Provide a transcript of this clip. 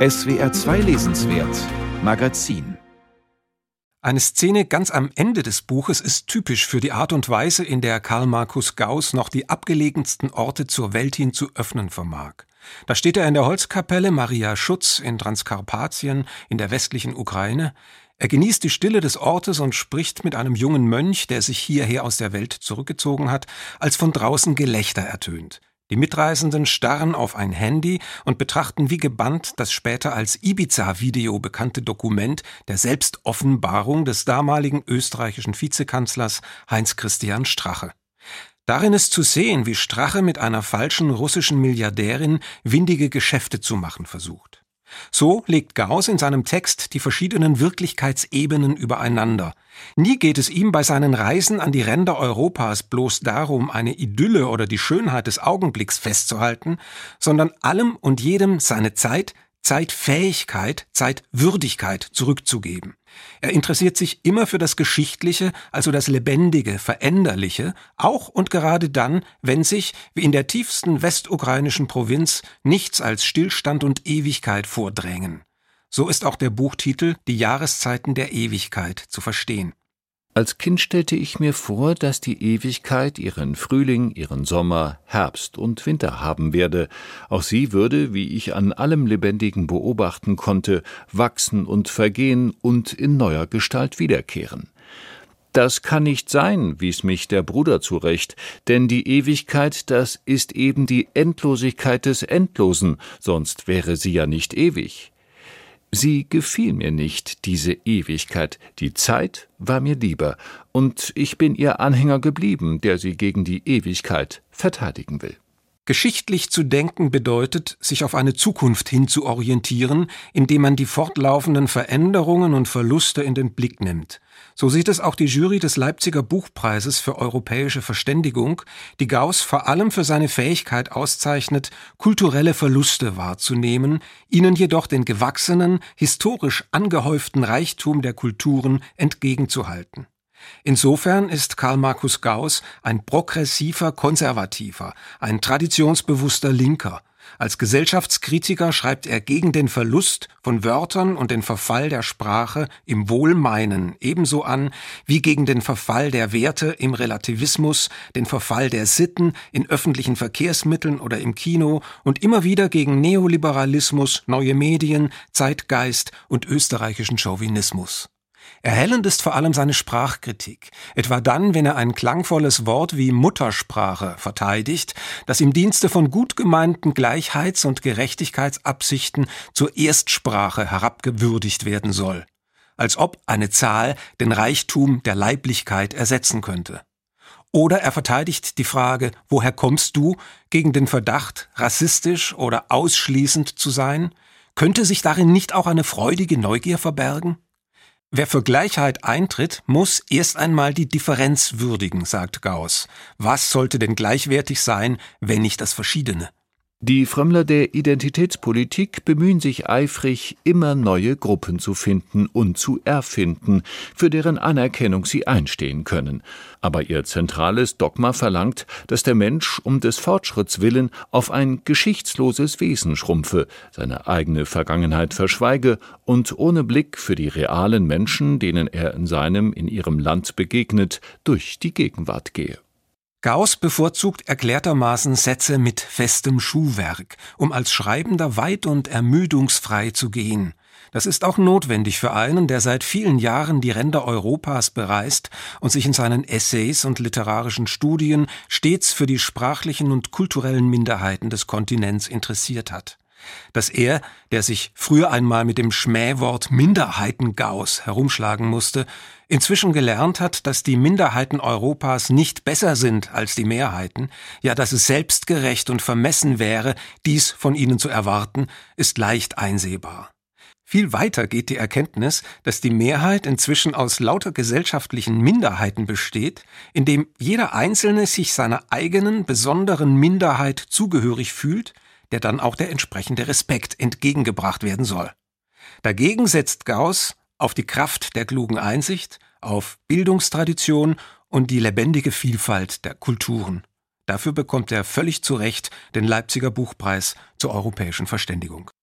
SWR 2 Lesenswert Magazin eine Szene ganz am Ende des Buches ist typisch für die Art und Weise, in der Karl Markus Gauss noch die abgelegensten Orte zur Welt hin zu öffnen vermag. Da steht er in der Holzkapelle Maria Schutz in Transkarpatien in der westlichen Ukraine. Er genießt die Stille des Ortes und spricht mit einem jungen Mönch, der sich hierher aus der Welt zurückgezogen hat, als von draußen Gelächter ertönt. Die Mitreisenden starren auf ein Handy und betrachten wie gebannt das später als Ibiza-Video bekannte Dokument der Selbstoffenbarung des damaligen österreichischen Vizekanzlers Heinz Christian Strache. Darin ist zu sehen, wie Strache mit einer falschen russischen Milliardärin windige Geschäfte zu machen versucht. So legt Gauss in seinem Text die verschiedenen Wirklichkeitsebenen übereinander. Nie geht es ihm bei seinen Reisen an die Ränder Europas bloß darum, eine Idylle oder die Schönheit des Augenblicks festzuhalten, sondern allem und jedem seine Zeit, Zeitfähigkeit, Zeitwürdigkeit zurückzugeben. Er interessiert sich immer für das Geschichtliche, also das Lebendige, Veränderliche, auch und gerade dann, wenn sich, wie in der tiefsten westukrainischen Provinz, nichts als Stillstand und Ewigkeit vordrängen. So ist auch der Buchtitel Die Jahreszeiten der Ewigkeit zu verstehen. Als Kind stellte ich mir vor, dass die Ewigkeit ihren Frühling, ihren Sommer, Herbst und Winter haben werde. Auch sie würde, wie ich an allem Lebendigen beobachten konnte, wachsen und vergehen und in neuer Gestalt wiederkehren. Das kann nicht sein, wies mich der Bruder zurecht, denn die Ewigkeit, das ist eben die Endlosigkeit des Endlosen, sonst wäre sie ja nicht ewig. Sie gefiel mir nicht, diese Ewigkeit, die Zeit war mir lieber, und ich bin ihr Anhänger geblieben, der sie gegen die Ewigkeit verteidigen will. Geschichtlich zu denken bedeutet, sich auf eine Zukunft hin zu orientieren, indem man die fortlaufenden Veränderungen und Verluste in den Blick nimmt. So sieht es auch die Jury des Leipziger Buchpreises für europäische Verständigung, die Gauss vor allem für seine Fähigkeit auszeichnet, kulturelle Verluste wahrzunehmen, ihnen jedoch den gewachsenen, historisch angehäuften Reichtum der Kulturen entgegenzuhalten. Insofern ist Karl Markus Gauss ein progressiver Konservativer, ein traditionsbewusster Linker. Als Gesellschaftskritiker schreibt er gegen den Verlust von Wörtern und den Verfall der Sprache im Wohlmeinen ebenso an wie gegen den Verfall der Werte im Relativismus, den Verfall der Sitten in öffentlichen Verkehrsmitteln oder im Kino und immer wieder gegen Neoliberalismus, neue Medien, Zeitgeist und österreichischen Chauvinismus. Erhellend ist vor allem seine Sprachkritik, etwa dann, wenn er ein klangvolles Wort wie Muttersprache verteidigt, das im Dienste von gut gemeinten Gleichheits- und Gerechtigkeitsabsichten zur Erstsprache herabgewürdigt werden soll, als ob eine Zahl den Reichtum der Leiblichkeit ersetzen könnte. Oder er verteidigt die Frage, woher kommst du, gegen den Verdacht, rassistisch oder ausschließend zu sein? Könnte sich darin nicht auch eine freudige Neugier verbergen? Wer für Gleichheit eintritt, muss erst einmal die Differenz würdigen, sagt Gauss. Was sollte denn gleichwertig sein, wenn nicht das Verschiedene? Die Frömmler der Identitätspolitik bemühen sich eifrig, immer neue Gruppen zu finden und zu erfinden, für deren Anerkennung sie einstehen können. Aber ihr zentrales Dogma verlangt, dass der Mensch um des Fortschritts willen auf ein geschichtsloses Wesen schrumpfe, seine eigene Vergangenheit verschweige und ohne Blick für die realen Menschen, denen er in seinem, in ihrem Land begegnet, durch die Gegenwart gehe. Gauss bevorzugt erklärtermaßen Sätze mit festem Schuhwerk, um als Schreibender weit und ermüdungsfrei zu gehen. Das ist auch notwendig für einen, der seit vielen Jahren die Ränder Europas bereist und sich in seinen Essays und literarischen Studien stets für die sprachlichen und kulturellen Minderheiten des Kontinents interessiert hat dass er, der sich früher einmal mit dem Schmähwort Minderheitengaus herumschlagen musste, inzwischen gelernt hat, dass die Minderheiten Europas nicht besser sind als die Mehrheiten, ja dass es selbstgerecht und vermessen wäre, dies von ihnen zu erwarten, ist leicht einsehbar. Viel weiter geht die Erkenntnis, dass die Mehrheit inzwischen aus lauter gesellschaftlichen Minderheiten besteht, indem jeder Einzelne sich seiner eigenen besonderen Minderheit zugehörig fühlt, der dann auch der entsprechende Respekt entgegengebracht werden soll. Dagegen setzt Gauss auf die Kraft der klugen Einsicht, auf Bildungstradition und die lebendige Vielfalt der Kulturen. Dafür bekommt er völlig zu Recht den Leipziger Buchpreis zur europäischen Verständigung.